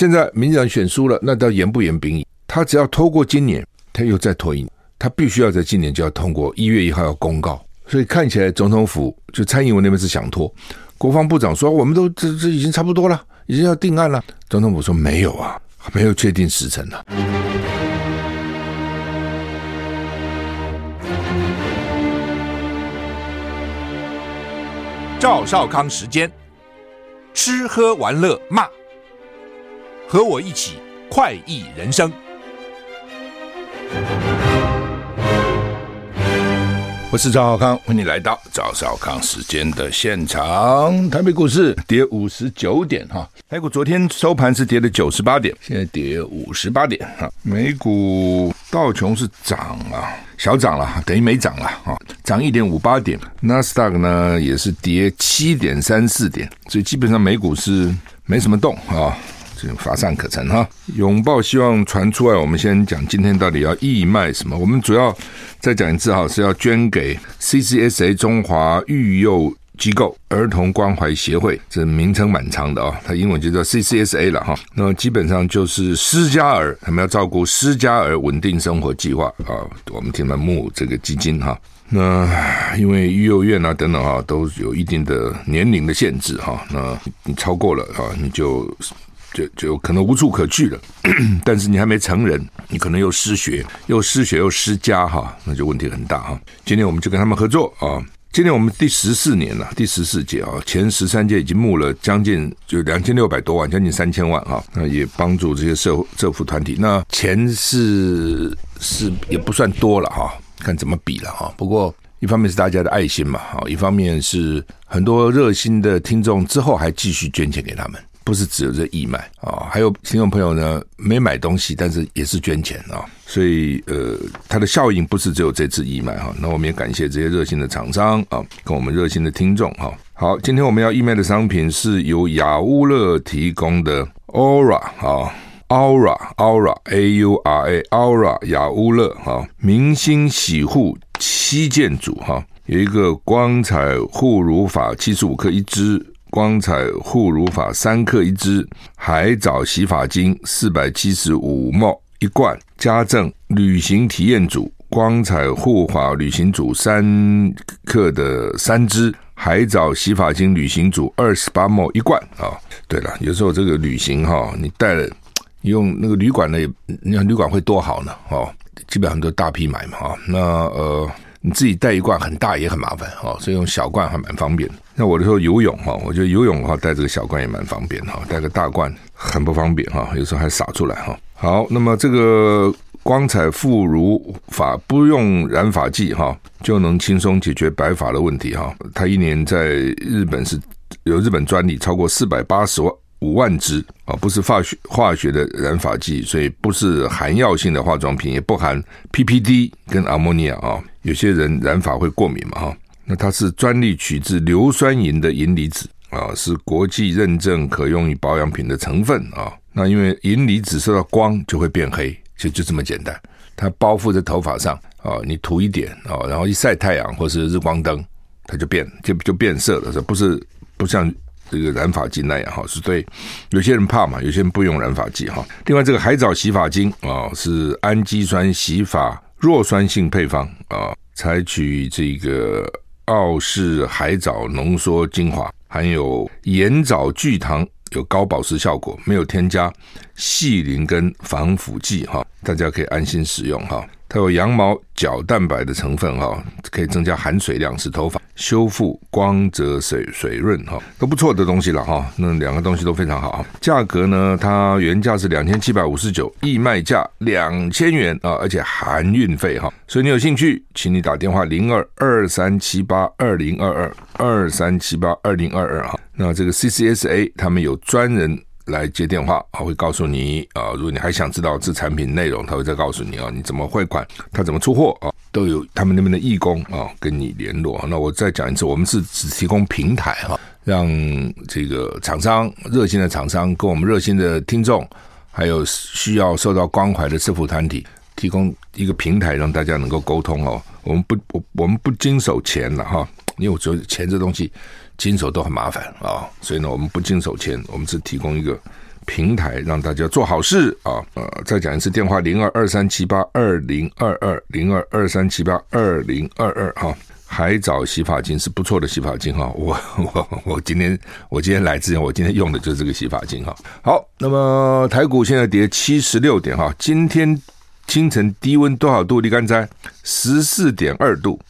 现在民进党选输了，那到延不延兵役？他只要拖过今年，他又再拖一年，他必须要在今年就要通过，一月一号要公告。所以看起来总统府就蔡英文那边是想拖，国防部长说我们都这这已经差不多了，已经要定案了。总统府说没有啊，没有确定时程呢。赵少康时间，吃喝玩乐骂，和我一起快意人生。我是赵少康，欢迎来到赵少康时间的现场。台北股市跌五十九点哈，台股昨天收盘是跌了九十八点，现在跌五十八点哈。美股道琼是涨啊。小涨了，等于没涨了啊，涨一点五八点。纳斯达克呢也是跌七点三四点，所以基本上美股是没什么动啊，这个乏善可陈哈。拥抱希望传出来，我们先讲今天到底要义卖什么？我们主要再讲一次哈，是要捐给 CCSA 中华育幼。机构儿童关怀协会，这名称蛮长的啊、它英文就叫 CCSA 了哈。那基本上就是失家儿，他们要照顾失家儿稳定生活计划啊。我们听他们募这个基金哈。那因为育幼院啊等等啊，都有一定的年龄的限制哈。那你超过了啊，你就就就可能无处可去了。但是你还没成人，你可能又失学，又失学又失家哈，那就问题很大哈。今天我们就跟他们合作啊。今年我们第十四年了，第十四届啊，前十三届已经募了将近就两千六百多万，将近三千万啊，那也帮助这些社政府团体。那钱是是也不算多了哈，看怎么比了哈。不过一方面是大家的爱心嘛，哈，一方面是很多热心的听众之后还继续捐钱给他们。不是只有这义卖啊，还有听众朋友呢，没买东西，但是也是捐钱啊，所以呃，它的效应不是只有这次义卖哈。那我们也感谢这些热心的厂商啊，跟我们热心的听众哈。好，今天我们要义卖的商品是由雅乌乐提供的 Aura 啊，Aura Aura A U R A Aura 雅乌乐哈，明星洗护七件组哈，有一个光彩护乳法七十五克一支。光彩护乳发三克一支，海藻洗发精四百七十五 ml 一罐，加赠旅行体验组光彩护发旅行组三克的三支，海藻洗发精旅行组二十八 ml 一罐啊。对了，有时候这个旅行哈，你带了用那个旅馆的，你看旅馆会多好呢哦，基本上都大批买嘛哈。那呃。你自己带一罐很大也很麻烦哦，所以用小罐还蛮方便。那我的时候游泳哈，我觉得游泳的话带这个小罐也蛮方便哈，带个大罐很不方便哈，有时候还洒出来哈。好，那么这个光彩护乳法不用染发剂哈，就能轻松解决白发的问题哈。它一年在日本是有日本专利超过四百八十万。五万支啊，不是化学化学的染发剂，所以不是含药性的化妆品，也不含 PPD 跟阿莫尼亚啊。有些人染发会过敏嘛哈，那它是专利取自硫酸银的银离子啊，是国际认证可用于保养品的成分啊。那因为银离子受到光就会变黑，就就这么简单。它包覆在头发上啊，你涂一点啊，然后一晒太阳或是日光灯，它就变就就变色了，这不是不像。这个染发剂那样哈，是对有些人怕嘛，有些人不用染发剂哈。另外，这个海藻洗发精啊，是氨基酸洗发弱酸性配方啊，采取这个澳式海藻浓缩精华，含有盐藻聚糖，有高保湿效果，没有添加细磷跟防腐剂哈，大家可以安心使用哈。它有羊毛角蛋白的成分哈，可以增加含水量，使头发修复、光泽、水水润哈，都不错的东西了哈。那两个东西都非常好，价格呢，它原价是两千七百五十九，义卖价两千元啊，而且含运费哈。所以你有兴趣，请你打电话零二二三七八二零二二二三七八二零二二哈。那这个 CCSA 他们有专人。来接电话啊，会告诉你啊。如果你还想知道这产品内容，他会再告诉你啊。你怎么汇款，他怎么出货啊，都有他们那边的义工啊跟你联络。那我再讲一次，我们是只提供平台哈，让这个厂商热心的厂商跟我们热心的听众，还有需要受到关怀的社福团体，提供一个平台，让大家能够沟通哦。我们不，我我们不经手钱了哈，因为我觉得钱这东西。经手都很麻烦啊，所以呢，我们不经手签，我们只提供一个平台，让大家做好事啊。呃，再讲一次电话：零二二三七八二零二二零二二三七八二零二二哈。海藻洗发精是不错的洗发精哈，我我我今天我今天来之前，我今天用的就是这个洗发精哈。好，那么台股现在跌七十六点哈，今天清晨低温多少度？立竿哉，十四点二度。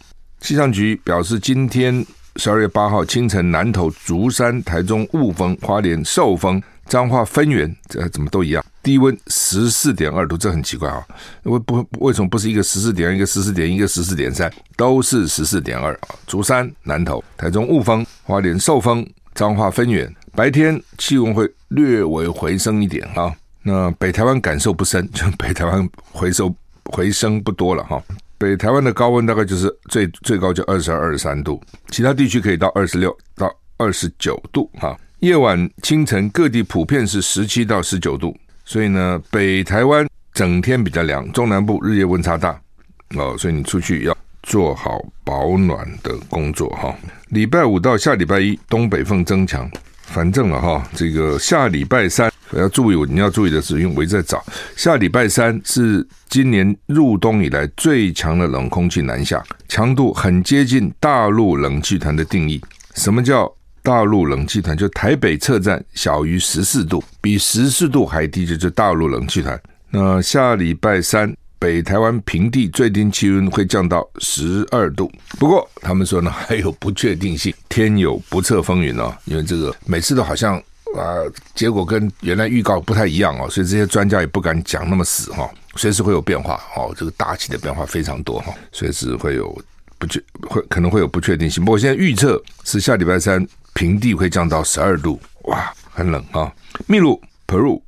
气象局表示，今天十二月八号清晨，南投竹山、台中雾峰、花莲寿丰。彰化分园，这怎么都一样？低温十四点二度，这很奇怪啊！为不为什么不是一个十四点二，一个十四点，一个十四点三，都是十四点二啊？竹山、南投、台中雾峰、花莲寿丰、彰化分园，白天气温会略微回升一点啊。那北台湾感受不深，就北台湾回收回升不多了哈。北台湾的高温大概就是最最高就二十二、二十三度，其他地区可以到二十六到二十九度哈。夜晚、清晨各地普遍是十七到十九度，所以呢，北台湾整天比较凉，中南部日夜温差大哦，所以你出去要做好保暖的工作哈。礼拜五到下礼拜一，东北风增强，反正了哈，这个下礼拜三要注意，你要注意的是，因为我一直在找，下礼拜三是今年入冬以来最强的冷空气南下，强度很接近大陆冷气团的定义。什么叫？大陆冷气团就台北测站小于十四度，比十四度还低，就是大陆冷气团。那下礼拜三，北台湾平地最低气温会降到十二度。不过他们说呢，还有不确定性，天有不测风云哦。因为这个每次都好像啊，结果跟原来预告不太一样哦，所以这些专家也不敢讲那么死哈，随时会有变化哦。这个大气的变化非常多哈，随时会有不确会可能会有不确定性。不过现在预测是下礼拜三。平地会降到十二度，哇，很冷啊！秘鲁、Peru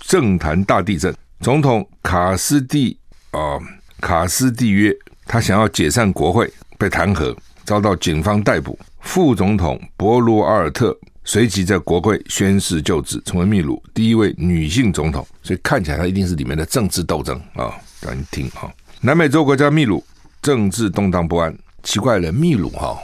政坛大地震，总统卡斯蒂啊、卡斯蒂约，他想要解散国会，被弹劾，遭到警方逮捕。副总统博罗阿尔特随即在国会宣誓就职，成为秘鲁第一位女性总统。所以看起来，他一定是里面的政治斗争啊！让你听啊，南美洲国家秘鲁政治动荡不安，奇怪了，秘鲁哈，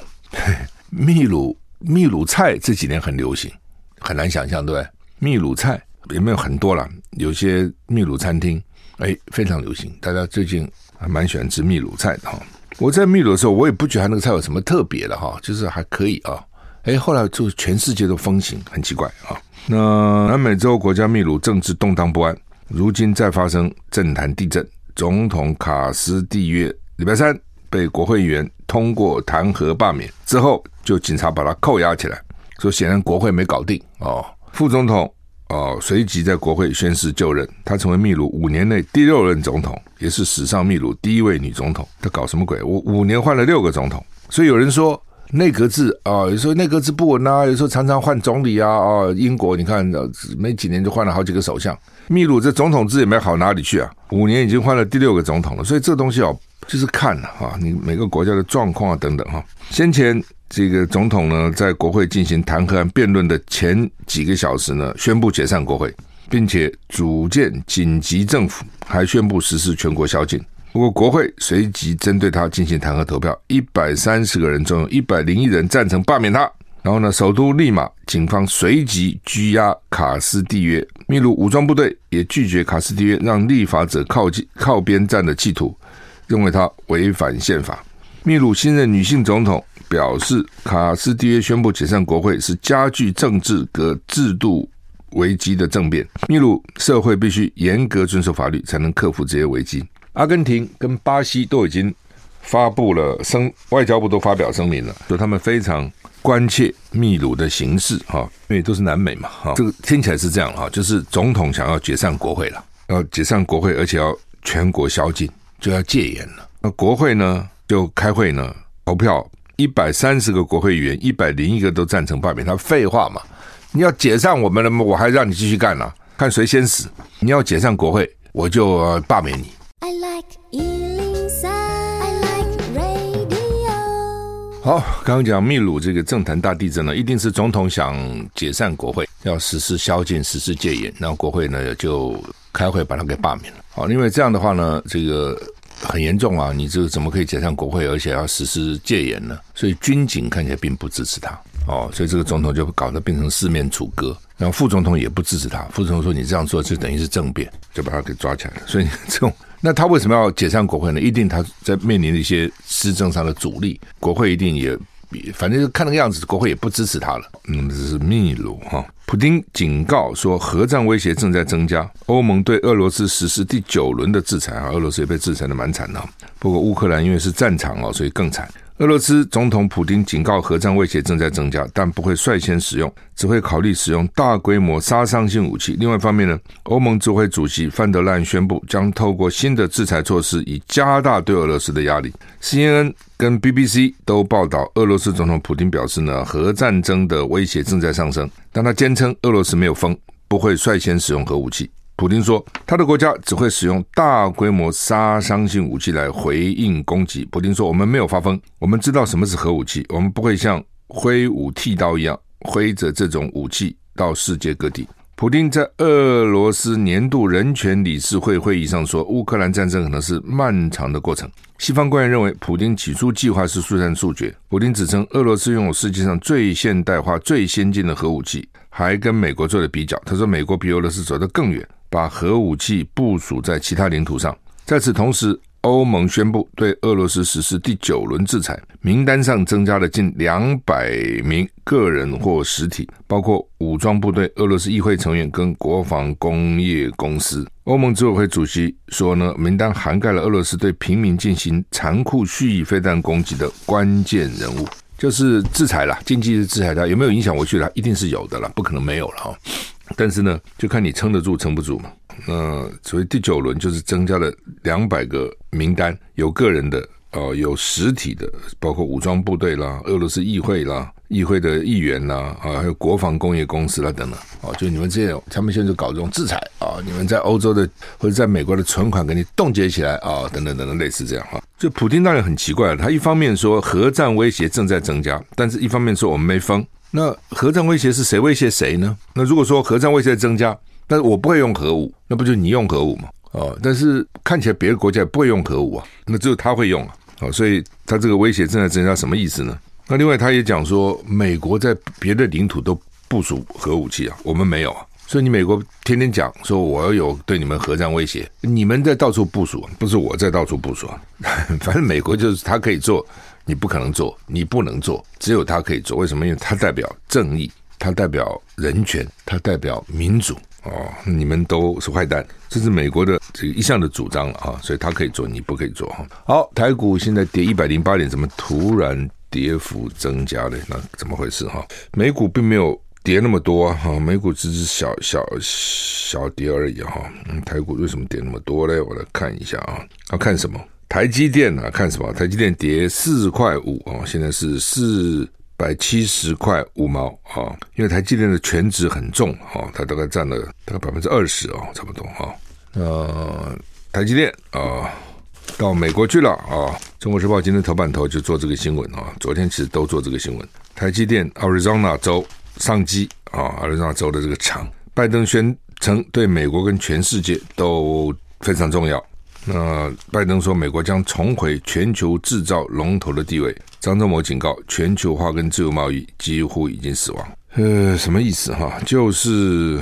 秘鲁。秘鲁菜这几年很流行，很难想象，对不对？秘鲁菜有没有很多了？有些秘鲁餐厅，哎，非常流行，大家最近还蛮喜欢吃秘鲁菜的哈。我在秘鲁的时候，我也不觉得那个菜有什么特别的哈，就是还可以啊。哎，后来就全世界都风行，很奇怪啊。那南美洲国家秘鲁政治动荡不安，如今再发生政坛地震，总统卡斯蒂约礼拜三被国会议员通过弹劾罢免之后。就警察把他扣押起来，说显然国会没搞定哦。副总统哦，随即在国会宣誓就任，他成为秘鲁五年内第六任总统，也是史上秘鲁第一位女总统。他搞什么鬼？我五年换了六个总统，所以有人说内阁制啊，有时候内阁制不稳啊，有时候常常换总理啊。哦，英国你看没几年就换了好几个首相，秘鲁这总统制也没好哪里去啊，五年已经换了第六个总统了。所以这东西哦，就是看了哈，你每个国家的状况啊等等哈，先前。这个总统呢，在国会进行弹劾案辩论的前几个小时呢，宣布解散国会，并且组建紧急政府，还宣布实施全国宵禁。不过，国会随即针对他进行弹劾投票，一百三十个人中有一百零一人赞成罢免他。然后呢，首都利马警方随即拘押卡斯蒂约，秘鲁武装部队也拒绝卡斯蒂约让立法者靠近靠边站的企图，认为他违反宪法。秘鲁新任女性总统。表示卡斯蒂约宣布解散国会是加剧政治和制度危机的政变。秘鲁社会必须严格遵守法律，才能克服这些危机。阿根廷跟巴西都已经发布了声，外交部都发表声明了，说他们非常关切秘鲁的形势哈，因为都是南美嘛哈。这个听起来是这样哈，就是总统想要解散国会了，要解散国会，而且要全国宵禁，就要戒严了。那国会呢，就开会呢，投票。一百三十个国会议员，一百零一个都赞成罢免他。废话嘛，你要解散我们了吗？我还让你继续干呢、啊，看谁先死。你要解散国会，我就罢免你。I like 103, I like radio。好，刚刚讲秘鲁这个政坛大地震呢，一定是总统想解散国会，要实施宵禁，实施戒严，然后国会呢就开会把他给罢免了。好，因为这样的话呢，这个。很严重啊！你这个怎么可以解散国会，而且要实施戒严呢？所以军警看起来并不支持他。哦，所以这个总统就搞得变成四面楚歌。然后副总统也不支持他，副总统说你这样做就等于是政变，就把他给抓起来了。所以这种，那他为什么要解散国会呢？一定他在面临一些施政上的阻力，国会一定也。反正就看那个样子，国会也不支持他了。嗯，这是秘鲁哈。普京警告说，核战威胁正在增加。欧盟对俄罗斯实施第九轮的制裁啊，俄罗斯也被制裁的蛮惨的。不过乌克兰因为是战场哦，所以更惨。俄罗斯总统普丁警告，核战威胁正在增加，但不会率先使用，只会考虑使用大规模杀伤性武器。另外一方面呢，欧盟执委会主席范德兰宣布，将透过新的制裁措施，以加大对俄罗斯的压力。CNN 跟 BBC 都报道，俄罗斯总统普丁表示呢，核战争的威胁正在上升，但他坚称俄罗斯没有疯，不会率先使用核武器。普丁说，他的国家只会使用大规模杀伤性武器来回应攻击。普丁说，我们没有发疯，我们知道什么是核武器，我们不会像挥舞剃刀一样挥着这种武器到世界各地。普丁在俄罗斯年度人权理事会会议上说，乌克兰战争可能是漫长的过程。西方官员认为，普丁起初计划是速战速决。普丁指称，俄罗斯拥有世界上最现代化、最先进的核武器，还跟美国做了比较。他说，美国比俄罗斯走得更远。把核武器部署在其他领土上。在此同时，欧盟宣布对俄罗斯实施第九轮制裁，名单上增加了近两百名个人或实体，包括武装部队、俄罗斯议会成员跟国防工业公司。欧盟执委会主席说呢，名单涵盖了俄罗斯对平民进行残酷蓄意飞弹攻击的关键人物，就是制裁了，经济制裁它有没有影响？我觉得一定是有的了，不可能没有了哈。但是呢，就看你撑得住撑不住嘛。那所谓第九轮就是增加了两百个名单，有个人的哦，有实体的，包括武装部队啦、俄罗斯议会啦、议会的议员啦啊，还有国防工业公司啦等等哦，就你们这些，他们现在就搞这种制裁啊，你们在欧洲的或者在美国的存款给你冻结起来啊，等等等等，类似这样哈。就普丁当然很奇怪，他一方面说核战威胁正在增加，但是一方面说我们没疯。那核战威胁是谁威胁谁呢？那如果说核战威胁增加，但是我不会用核武，那不就你用核武吗？哦，但是看起来别的国家也不会用核武啊，那只有他会用啊。哦，所以他这个威胁正在增加，什么意思呢？那另外他也讲说，美国在别的领土都部署核武器啊，我们没有啊。所以你美国天天讲说我要有对你们核战威胁，你们在到处部署，不是我在到处部署啊。反正美国就是他可以做。你不可能做，你不能做，只有他可以做。为什么？因为他代表正义，他代表人权，他代表民主。哦，你们都是坏蛋，这是美国的这个一向的主张了啊，所以他可以做，你不可以做哈。好，台股现在跌一百零八点，怎么突然跌幅增加嘞？那怎么回事哈？美股并没有跌那么多哈，美股只是小小小跌而已哈。嗯，台股为什么跌那么多嘞？我来看一下啊，要看什么？台积电啊，看什么？台积电跌四块五啊，现在是四百七十块五毛啊。因为台积电的权值很重啊，它大概占了大概百分之二十啊，差不多啊。呃，台积电啊，到美国去了啊。中国时报今天头版头就做这个新闻啊，昨天其实都做这个新闻。台积电 Arizona 州上机啊，Arizona 州的这个厂，拜登宣称对美国跟全世界都非常重要。那拜登说，美国将重回全球制造龙头的地位。张忠谋警告，全球化跟自由贸易几乎已经死亡。呃，什么意思哈？就是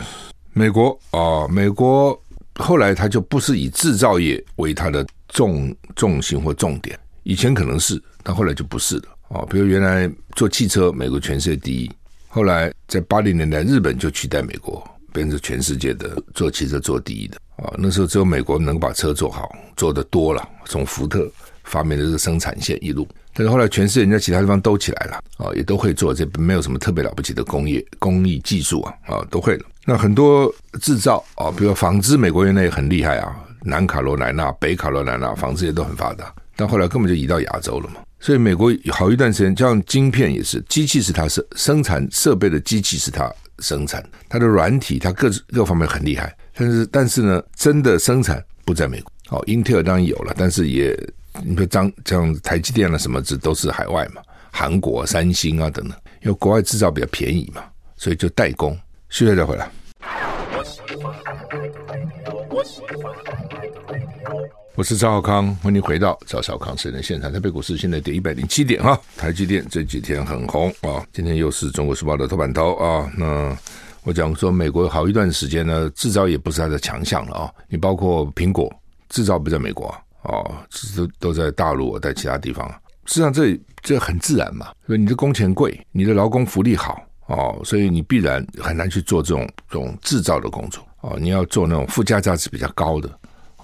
美国啊，美国后来他就不是以制造业为它的重重心或重点，以前可能是，但后来就不是了啊。比如原来做汽车，美国全世界第一，后来在八零年代，日本就取代美国。变成全世界的做汽车做第一的啊！那时候只有美国能把车做好，做的多了。从福特发明的这个生产线一路，但是后来全世界人家其他地方都起来了啊，也都会做，这没有什么特别了不起的工业工艺技术啊啊，都会了。那很多制造啊，比如纺织，美国原来也很厉害啊，南卡罗来纳、北卡罗来纳纺织业都很发达，但后来根本就移到亚洲了嘛。所以美国好一段时间，像晶片也是，机器是它生生产设备的机器是它。生产它的软体，它各各方面很厉害，但是但是呢，真的生产不在美国。哦，英特尔当然有了，但是也你说张像台积电啊什么，这都是海外嘛，韩国、三星啊等等，因为国外制造比较便宜嘛，所以就代工。现在再回来。我是赵少康，欢迎回到赵少康私人现场。台北股市现在跌一百零七点哈，台积电这几天很红啊，今天又是中国时报的头版头啊。那我讲说，美国好一段时间呢，制造业不是它的强项了啊。你包括苹果制造不在美国啊，哦，都都在大陆，在其他地方。实际上这这很自然嘛，所以你的工钱贵，你的劳工福利好哦，所以你必然很难去做这种这种制造的工作哦。你要做那种附加价值比较高的。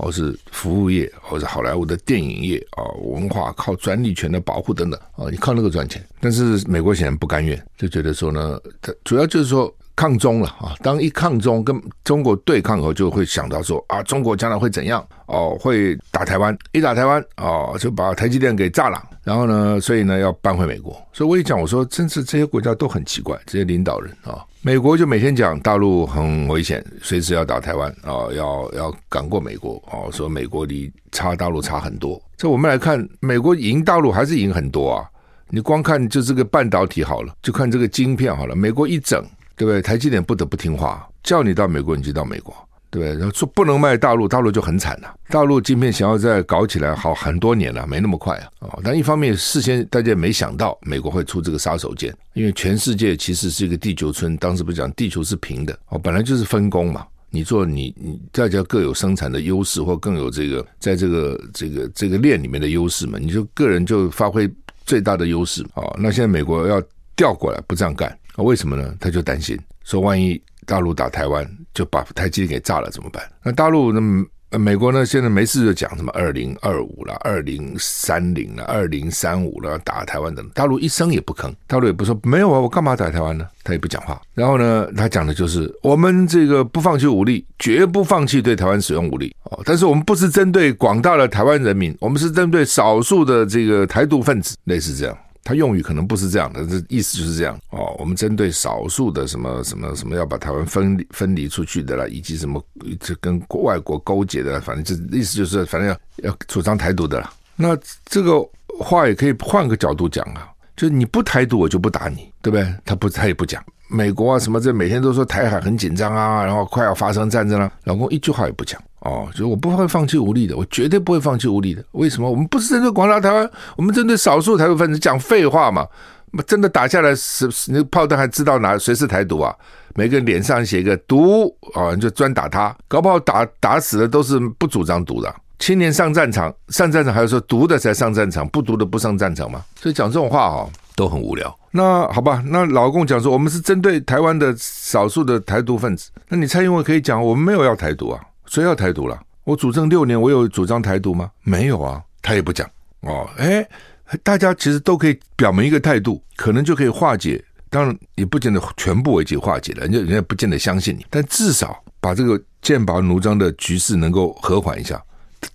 或是服务业，或者好莱坞的电影业啊，文化靠专利权的保护等等啊，你靠那个赚钱。但是美国显然不甘愿，就觉得说呢，它主要就是说抗中了啊。当一抗中跟中国对抗后，就会想到说啊，中国将来会怎样哦？会打台湾，一打台湾哦，就把台积电给炸了。然后呢，所以呢要搬回美国。所以我一讲，我说真是这些国家都很奇怪，这些领导人啊。美国就每天讲大陆很危险，随时要打台湾啊，要要赶过美国啊，说美国离差大陆差很多。这我们来看，美国赢大陆还是赢很多啊。你光看就这个半导体好了，就看这个晶片好了，美国一整，对不对？台积电不得不听话，叫你到美国你就到美国。对不对，然后说不能卖大陆，大陆就很惨了。大陆晶片想要再搞起来，好很多年了，没那么快啊。哦，但一方面事先大家也没想到美国会出这个杀手锏，因为全世界其实是一个地球村，当时不是讲地球是平的哦，本来就是分工嘛。你做你你大家各有生产的优势，或更有这个在这个这个这个链里面的优势嘛，你就个人就发挥最大的优势哦。那现在美国要调过来，不这样干，啊为什么呢？他就担心说万一。大陆打台湾就把台积电给炸了怎么办？那大陆那美国呢？现在没事就讲什么二零二五了、二零三零了、二零三五了，打台湾等。大陆一声也不吭，大陆也不说没有啊，我干嘛打台湾呢？他也不讲话。然后呢，他讲的就是我们这个不放弃武力，绝不放弃对台湾使用武力哦。但是我们不是针对广大的台湾人民，我们是针对少数的这个台独分子，类似这样。他用语可能不是这样的，这意思就是这样哦。我们针对少数的什么什么什么要把台湾分分离出去的啦，以及什么这跟外国勾结的，反正这意思就是反正要要主张台独的啦。那这个话也可以换个角度讲啊，就是你不台独，我就不打你，对不对？他不，他也不讲。美国啊什么这每天都说台海很紧张啊，然后快要发生战争了，老公一句话也不讲。哦，就我不会放弃武力的，我绝对不会放弃武力的。为什么？我们不是针对广大台湾，我们针对少数台独分子讲废话嘛？真的打下来，是那个炮弹还知道哪谁是台独啊？每个人脸上写一个独啊，你就专打他，搞不好打打死的都是不主张独的。青年上战场，上战场还是说独的才上战场，不独的不上战场嘛？所以讲这种话哦，都很无聊。那好吧，那老共讲说我们是针对台湾的少数的台独分子，那你蔡英文可以讲我们没有要台独啊。谁要台独了？我主政六年，我有主张台独吗？没有啊，他也不讲哦。哎，大家其实都可以表明一个态度，可能就可以化解。当然也不见得全部为其化解了，人家人家不见得相信你，但至少把这个剑拔弩张的局势能够和缓一下，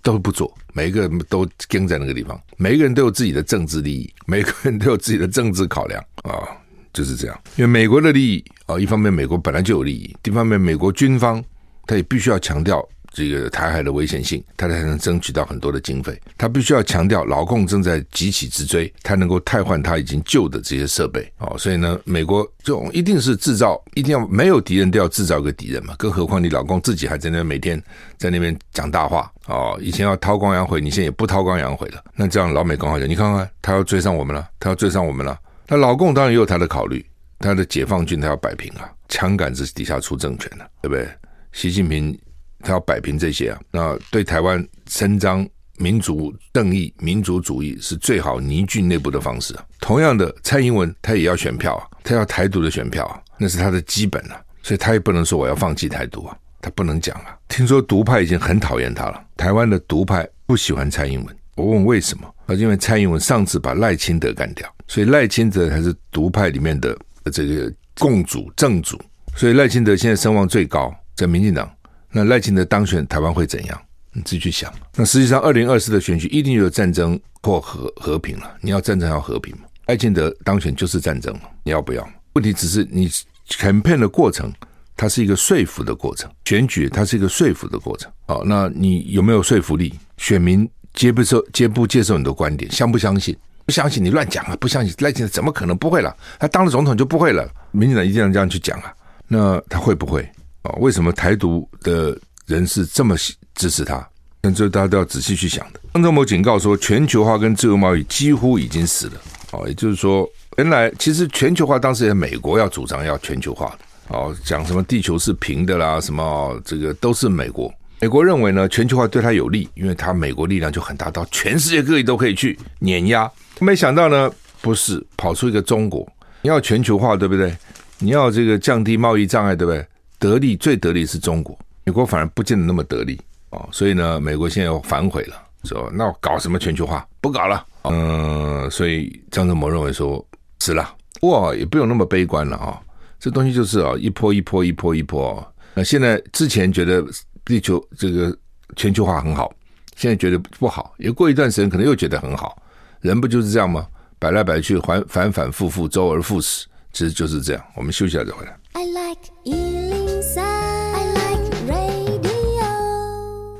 都不做。每一个人都跟在那个地方，每一个人都有自己的政治利益，每个人都有自己的政治考量啊、就是这样。因为美国的利益啊、一方面美国本来就有利益，一方面美国军方。他也必须要强调这个台海的危险性，他才能争取到很多的经费。他必须要强调老共正在急起直追，他能够汰换他已经旧的这些设备。哦，所以呢，美国这种一定是制造，一定要没有敌人都要制造一个敌人嘛。更何况你老共自己还在那每天在那边讲大话。哦，以前要韬光养晦，你现在也不韬光养晦了。那这样老美刚好讲，你看看他要追上我们了，他要追上我们了。那老共当然也有他的考虑，他的解放军他要摆平啊，枪杆子底下出政权了，对不对？习近平他要摆平这些啊，那对台湾伸张民族正义、民族主义是最好凝聚内部的方式啊。同样的，蔡英文他也要选票啊，他要台独的选票啊，那是他的基本啊，所以他也不能说我要放弃台独啊，他不能讲啊。听说独派已经很讨厌他了，台湾的独派不喜欢蔡英文。我问为什么？啊，因为蔡英文上次把赖清德干掉，所以赖清德才是独派里面的这个共主正主，所以赖清德现在声望最高。在民进党，那赖清德当选，台湾会怎样？你自己去想。那实际上，二零二四的选举一定有战争或和和平了。你要战争要和平吗？赖清德当选就是战争，你要不要？问题只是你 campaign 的过程，它是一个说服的过程；选举它是一个说服的过程。好，那你有没有说服力？选民接不受接不接受你的观点？相不相信？不相信你乱讲啊！不相信赖清德怎么可能不会了？他当了总统就不会了？民进党一定要这样去讲啊？那他会不会？啊为什么台独的人是这么支持他？但这大家都要仔细去想的。张忠谋警告说，全球化跟自由贸易几乎已经死了。哦，也就是说，原来其实全球化当时也美国要主张要全球化的。哦，讲什么地球是平的啦，什么这个都是美国。美国认为呢，全球化对他有利，因为他美国力量就很大，到全世界各地都可以去碾压。没想到呢，不是跑出一个中国，你要全球化，对不对？你要这个降低贸易障碍，对不对？得利最得利是中国，美国反而不见得那么得利。哦，所以呢，美国现在又反悔了，说那我搞什么全球化？不搞了。嗯、所以张忠谋认为说，死了哇，也不用那么悲观了啊、哦。这东西就是啊，一波一波一波一波啊。那现在之前觉得地球这个全球化很好，现在觉得不好，也过一段时间可能又觉得很好。人不就是这样吗？摆来摆去，反反反复复，周而复始，其实就是这样。我们休息一下再回来。I like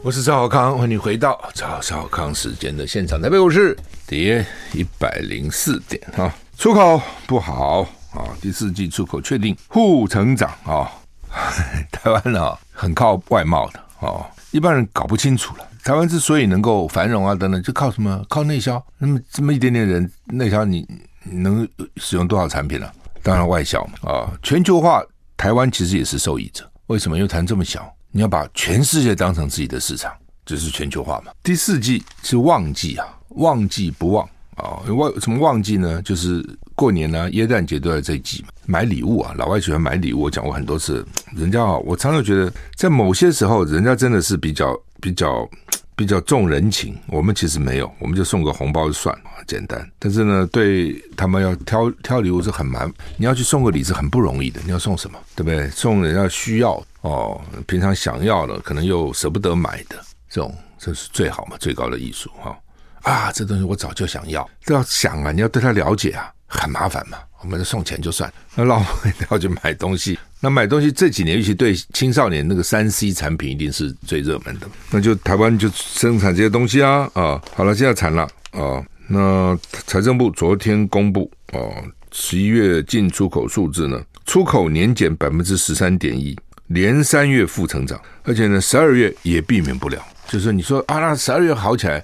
我是赵少康，欢迎你回到赵少康时间的现场。台北股市跌一百零四点啊，出口不好啊，第四季出口确定负成长啊。台湾呢、啊、很靠外贸的哦，一般人搞不清楚了。台湾之所以能够繁荣啊等等，就靠什么？靠内销。那么这么一点点人内销，你你能使用多少产品呢、啊？当然外销嘛啊。全球化，台湾其实也是受益者。为什么？因为台湾这么小。你要把全世界当成自己的市场，这是全球化嘛？第四季是旺季啊，旺季不旺啊？旺什么旺季呢？就是过年呢、啊，耶诞节都在这季嘛。买礼物啊，老外喜欢买礼物，我讲过很多次。人家啊，我常常觉得，在某些时候，人家真的是比较比较比较重人情，我们其实没有，我们就送个红包就算了，简单。但是呢，对他们要挑挑礼物是很难，你要去送个礼是很不容易的。你要送什么？对不对？送人家需要。哦，平常想要的，可能又舍不得买的，这种这是最好嘛，最高的艺术哈、啊，这东西我早就想要，都要想啊，你要对他了解啊，很麻烦嘛。我们送钱就算了，那老婆要去买东西，那买东西这几年，尤其对青少年那个三 C 产品，一定是最热门的。那就台湾就生产这些东西啊啊！好了，现在惨了啊！那财政部昨天公布哦，十一月进出口数字呢，出口年减百分之十三点一。连三月负成长，而且呢，十二月也避免不了。就是你说啊，那十二月好起来，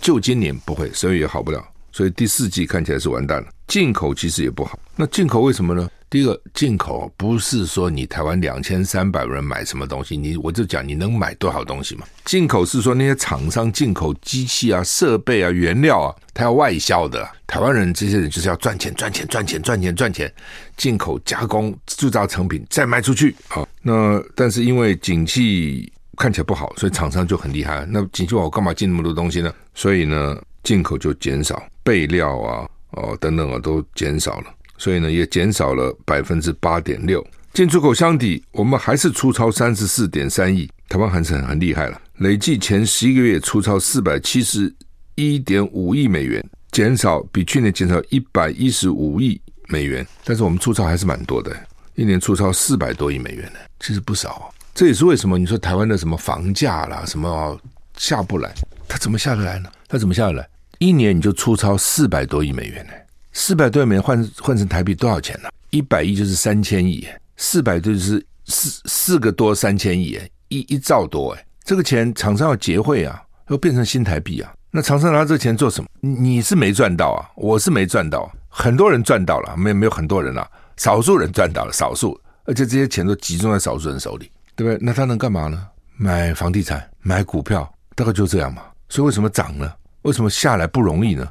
就今年不会，十二月也好不了。所以第四季看起来是完蛋了。进口其实也不好。那进口为什么呢？第一个，进口不是说你台湾两千三百人买什么东西，你我就讲你能买多少东西嘛。进口是说那些厂商进口机器啊、设备啊、原料啊，他要外销的。台湾人这些人就是要赚钱、赚钱、赚钱、赚钱、赚钱，进口加工制造成品再卖出去。好，那但是因为景气看起来不好，所以厂商就很厉害。那景气不好，干嘛进那么多东西呢？所以呢，进口就减少，备料啊、哦等等啊都减少了。所以呢，也减少了百分之八点六。进出口相抵，我们还是出超三十四点三亿。台湾还是很很厉害了，累计前十一个月出超四百七十一点五亿美元，减少比去年减少一百一十五亿美元。但是我们出超还是蛮多的，一年出超四百多亿美元呢，其实不少。这也是为什么你说台湾的什么房价啦，什么下不来，它怎么下得来呢？它怎么下来？一年你就出超四百多亿美元呢？四百多亿美元换换成台币多少钱呢？一百亿就是三千亿，四百就是四四个多三千亿，一一兆多哎！这个钱厂商要结汇啊，要变成新台币啊。那厂商拿这个钱做什么？你是没赚到啊，我是没赚到，很多人赚到了，没没有很多人啊，少数人赚到了，少数，而且这些钱都集中在少数人手里，对不对？那他能干嘛呢？买房地产，买股票，大概就这样嘛。所以为什么涨呢？为什么下来不容易呢？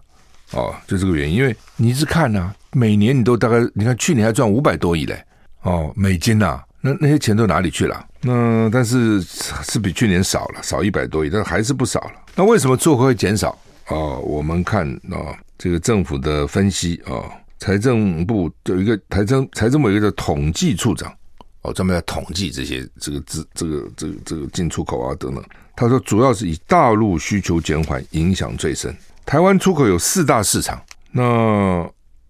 哦，就这个原因，因为你一直看呐、每年你都大概，你看去年还赚五百多亿嘞，哦，美金呐、那那些钱都哪里去了？那但是是比去年少了，少一百多亿，但还是不少了。那为什么出口会减少？哦，我们看啊、哦，这个政府的分析啊、哦，财政部有一个财政财政部有一个统计处长，专门要统计这些这个资这个这个这个进出口啊等等。他说，主要是以大陆需求减缓影响最深。台湾出口有四大市场，那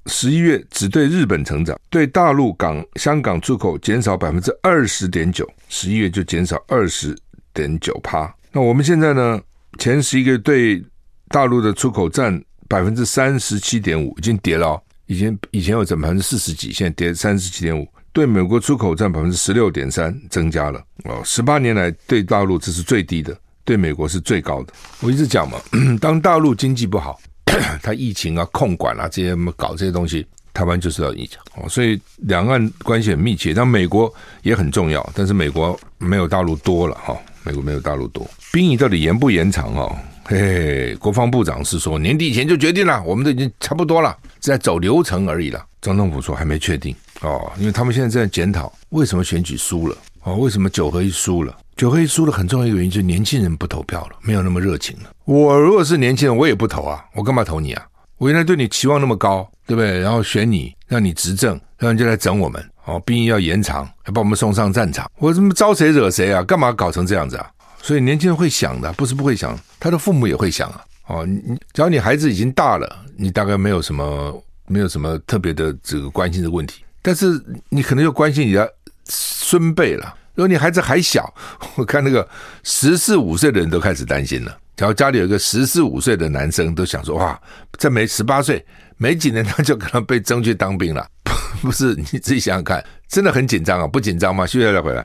十一月只对日本成长，对大陆港、香港出口减少百分之二十点九，十一月就减少二十点九趴。那我们现在呢？前十一个月对大陆的出口占百分之三十七点五，已经跌了，已经以前有整百分之四十几，现在跌三十七点五。对美国出口占百分之十六点三，增加了哦。十八年来对大陆这是最低的，对美国是最高的。我一直讲嘛，当大陆经济不好，它疫情啊、控管啊这些搞这些东西，台湾就是要影响哦。所以两岸关系很密切，但美国也很重要，但是美国没有大陆多了哈。美国没有大陆多。兵役到底延不延长哦？嘿嘿，国防部长是说年底前就决定了，我们都已经差不多了，只在走流程而已了。总统府说还没确定。哦，因为他们现在在检讨为什么选举输了哦，为什么九合一输了？九合一输了很重要一个原因就是年轻人不投票了，没有那么热情了。我如果是年轻人，我也不投啊，我干嘛投你啊？我原来对你期望那么高，对不对？然后选你，让你执政，然后你就来整我们哦，兵役要延长，还把我们送上战场，我怎么招谁惹谁啊？干嘛搞成这样子啊？所以年轻人会想的，不是不会想，他的父母也会想啊。哦，你只要你孩子已经大了，你大概没有什么没有什么特别的这个关心的问题。但是你可能又关心你的孙辈了。如果你孩子还小，我看那个十四五岁的人都开始担心了。假如家里有一个十四五岁的男生，都想说：哇，这没十八岁，没几年他就可能被征去当兵了。不是，你自己想想看，真的很紧张啊，不紧张吗？休息再回来。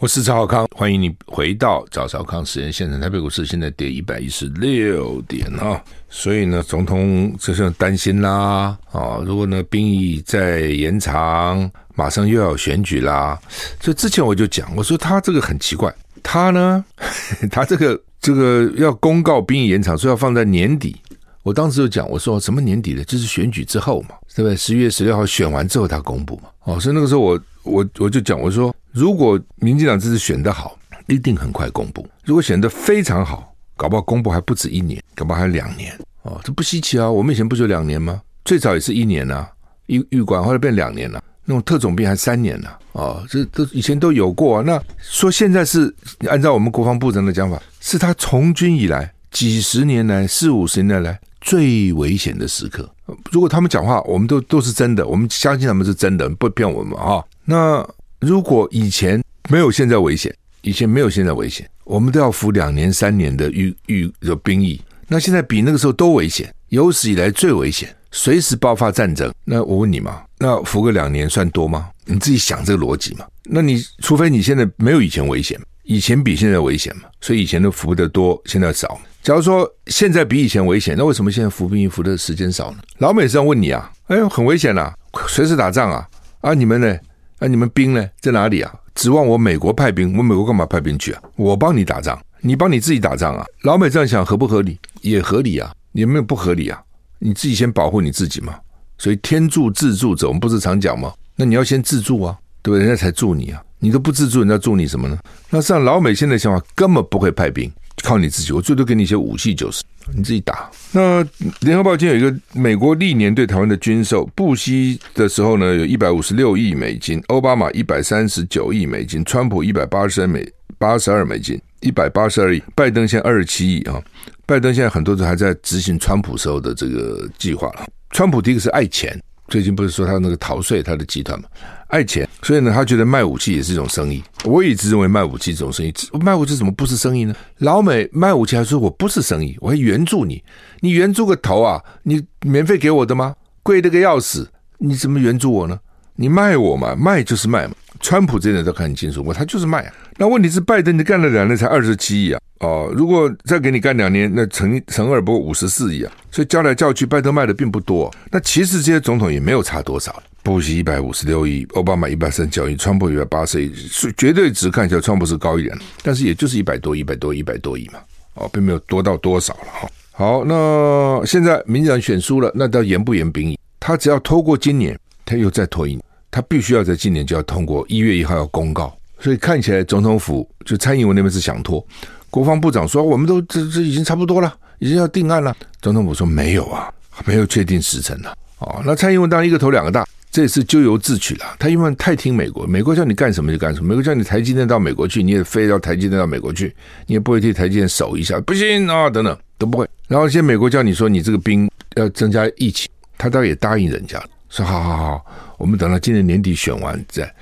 我是赵少康，欢迎你回到赵少康时验现场。台北股市现在跌一百一十六点啊，所以呢，总统就是担心啦啊，如果呢兵役再延长，马上又要选举啦。所以之前我就讲，我说他这个很奇怪，他呢，他这个这个要公告兵役延长，说要放在年底。我当时就讲，我说什么年底的，就是选举之后嘛，对不对？十一月十六号选完之后他公布嘛。哦，所以那个时候我我我就讲，我说。如果民进党这次选得好，一定很快公布；如果选得非常好，搞不好公布还不止一年，搞不好还有两年哦，这不稀奇啊！我们以前不就两年吗？最早也是一年啊，预预管后来变两年了，那种特种兵还三年呢哦，这都以前都有过啊。那说现在是按照我们国防部长的讲法，是他从军以来几十年来四五十年来最危险的时刻。如果他们讲话，我们都都是真的，我们相信他们是真的，不骗我们啊。那。如果以前没有现在危险，以前没有现在危险，我们都要服两年、三年的预预的兵役。那现在比那个时候都危险，有史以来最危险，随时爆发战争。那我问你嘛，那服个两年算多吗？你自己想这个逻辑嘛。那你除非你现在没有以前危险，以前比现在危险嘛，所以以前都服的多，现在少。假如说现在比以前危险，那为什么现在服兵役服的时间少呢？老美是要问你啊，哎呦，很危险啊，随时打仗啊，啊，你们呢？那、啊、你们兵呢？在哪里啊？指望我美国派兵？我美国干嘛派兵去啊？我帮你打仗，你帮你自己打仗啊？老美这样想合不合理？也合理啊，也没有不合理啊。你自己先保护你自己嘛。所以天助自助者，我们不是常讲吗？那你要先自助啊，对不对？人家才助你啊。你都不自助，人家助你什么呢？那像老美现在想法，根本不会派兵。靠你自己，我最多给你一些武器就是，你自己打。那联合报今天有一个美国历年对台湾的军售，布希的时候呢，有一百五十六亿美金，奥巴马一百三十九亿美金，川普一百八十二美八十二美金，一百八十二亿，拜登现在二十七亿啊。拜登现在很多人还在执行川普时候的这个计划了。川普第一个是爱钱。最近不是说他那个逃税，他的集团嘛，爱钱，所以呢，他觉得卖武器也是一种生意。我一直认为卖武器这种生意，卖武器怎么不是生意呢？老美卖武器还说我不是生意，我还援助你，你援助个头啊！你免费给我的吗？贵的个要死，你怎么援助我呢？你卖我嘛，卖就是卖嘛。川普这点都看很清楚，我他就是卖啊。那问题是拜登你干了两年才二十七亿啊。哦，如果再给你干两年，那乘乘二不过五十四亿啊，所以叫来叫去，拜登卖的并不多。那其实这些总统也没有差多少，布希一百五十六亿，奥巴马一百三十九亿，川普一百八十亿，绝对值看起来川普是高一点，但是也就是一百多、一百多、一百多亿嘛，哦，并没有多到多少了哈。好，那现在民进党选输了，那到延不延兵役？他只要拖过今年，他又再拖一年，他必须要在今年就要通过，一月一号要公告，所以看起来总统府就蔡英文那边是想拖。国防部长说：“我们都这这已经差不多了，已经要定案了。”总统府说：“没有啊，没有确定时辰了。”哦，那蔡英文当然一个头两个大，这也是咎由自取了。他因为太听美国，美国叫你干什么就干什么。美国叫你台积电到美国去，你也非要台积电到美国去，你也不会替台积电守一下，不行啊，等等都不会。然后现在美国叫你说你这个兵要增加役期，他倒也答应人家说：“好好好，我们等到今年年底选完再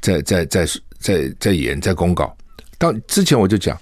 再再再再再演再公告。”当之前我就讲。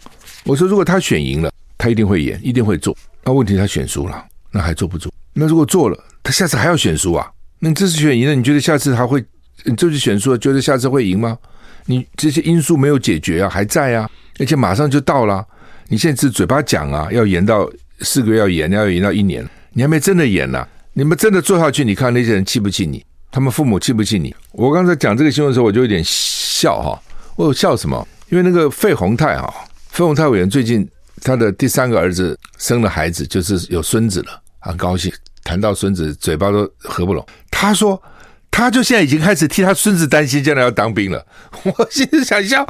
我说，如果他选赢了，他一定会演，一定会做。那问题他选输了，那还做不做？那如果做了，他下次还要选输啊？那你这次选赢了，你觉得下次还会？你这次选输了，觉得下次会赢吗？你这些因素没有解决啊，还在啊，而且马上就到了。你现在是嘴巴讲啊，要延到四个月，要延，要延到一年，你还没真的演呢、你们真的做下去，你看那些人气不气你？他们父母气不气你？我刚才讲这个新闻的时候，我就有点笑哈。我有笑什么？因为那个费宏泰哈，费宏泰委员最近他的第三个儿子生了孩子，就是有孙子了，很高兴。谈到孙子，嘴巴都合不拢。他说，他就现在已经开始替他孙子担心，将来要当兵了。我心里想笑，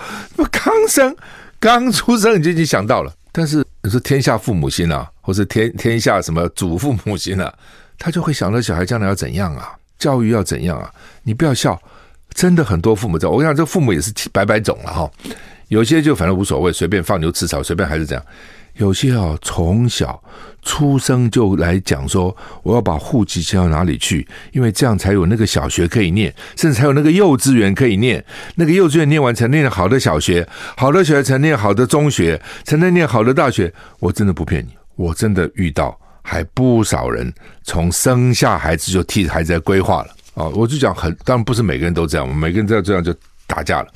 刚生刚出生你就已经想到了。但是你说天下父母心啊，或是天天下什么祖父母心啊？他就会想到小孩将来要怎样啊，教育要怎样啊？你不要笑，真的很多父母在。我跟你讲，这父母也是百百种了哈。有些就反正无所谓，随便放牛吃草，随便还是这样。有些哦，从小出生就来讲说，我要把户籍迁到哪里去，因为这样才有那个小学可以念，甚至才有那个幼稚园可以念。那个幼稚园念完，才念好的小学，好的小学才念好的中学，才能念好的大学。我真的不骗你，我真的遇到。还不少人从生下孩子就替孩子在规划了啊！我就讲很，当然不是每个人都这样，每个人都要这样就打架了。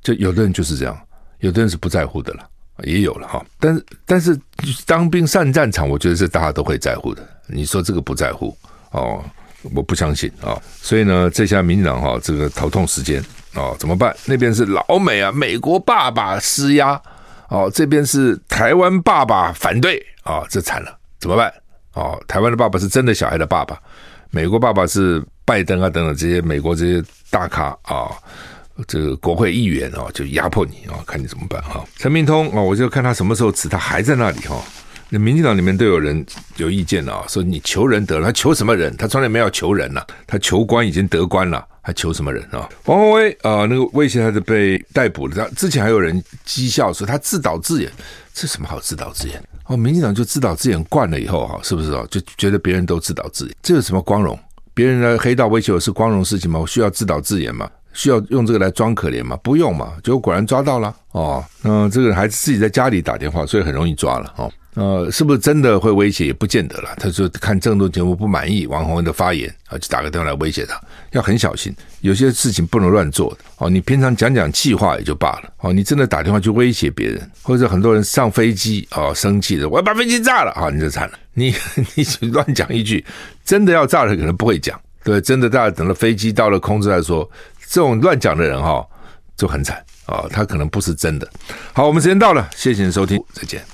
就有的人就是这样，有的人是不在乎的了，也有了哈。但但是当兵上战场，我觉得是大家都会在乎的。你说这个不在乎哦？我不相信啊！所以呢，这下民进党哈，这个头痛时间哦，怎么办？那边是老美啊，美国爸爸施压哦，这边是台湾爸爸反对啊，这惨了。怎么办？哦，台湾的爸爸是真的小孩的爸爸，美国爸爸是拜登啊等等这些美国这些大咖啊，这个国会议员啊，就压迫你啊，看你怎么办哈。陈明通啊，我就看他什么时候辞，他还在那里哈。那民进党里面都有人有意见了啊，说你求人得了，他求什么人？他从来没有求人呐，他求官已经得官了，还求什么人啊？王鸿威啊，那个威胁他是被逮捕了，他之前还有人讥笑说他自导自演，这什么好自导自演？哦，民进党就自导自演惯了以后哈，是不是哦？就觉得别人都自导自演，这有什么光荣？别人的黑道威胁我是光荣事情吗？我需要自导自演吗？需要用这个来装可怜吗？不用嘛，结果果然抓到了哦。那这个还是自己在家里打电话，所以很容易抓了哦。呃，是不是真的会威胁也不见得了。他说看这么多节目不满意王鸿薇的发言啊，就打个电话来威胁他，要很小心，有些事情不能乱做的哦。你平常讲讲气话也就罢了哦，你真的打电话去威胁别人，或者很多人上飞机哦，生气的，我要把飞机炸了啊，你就惨了。你你乱讲一句，真的要炸了可能不会讲，对，真的大家等到飞机到了空中再说，这种乱讲的人哈就很惨啊，他可能不是真的。好，我们时间到了，谢谢您收听，再见。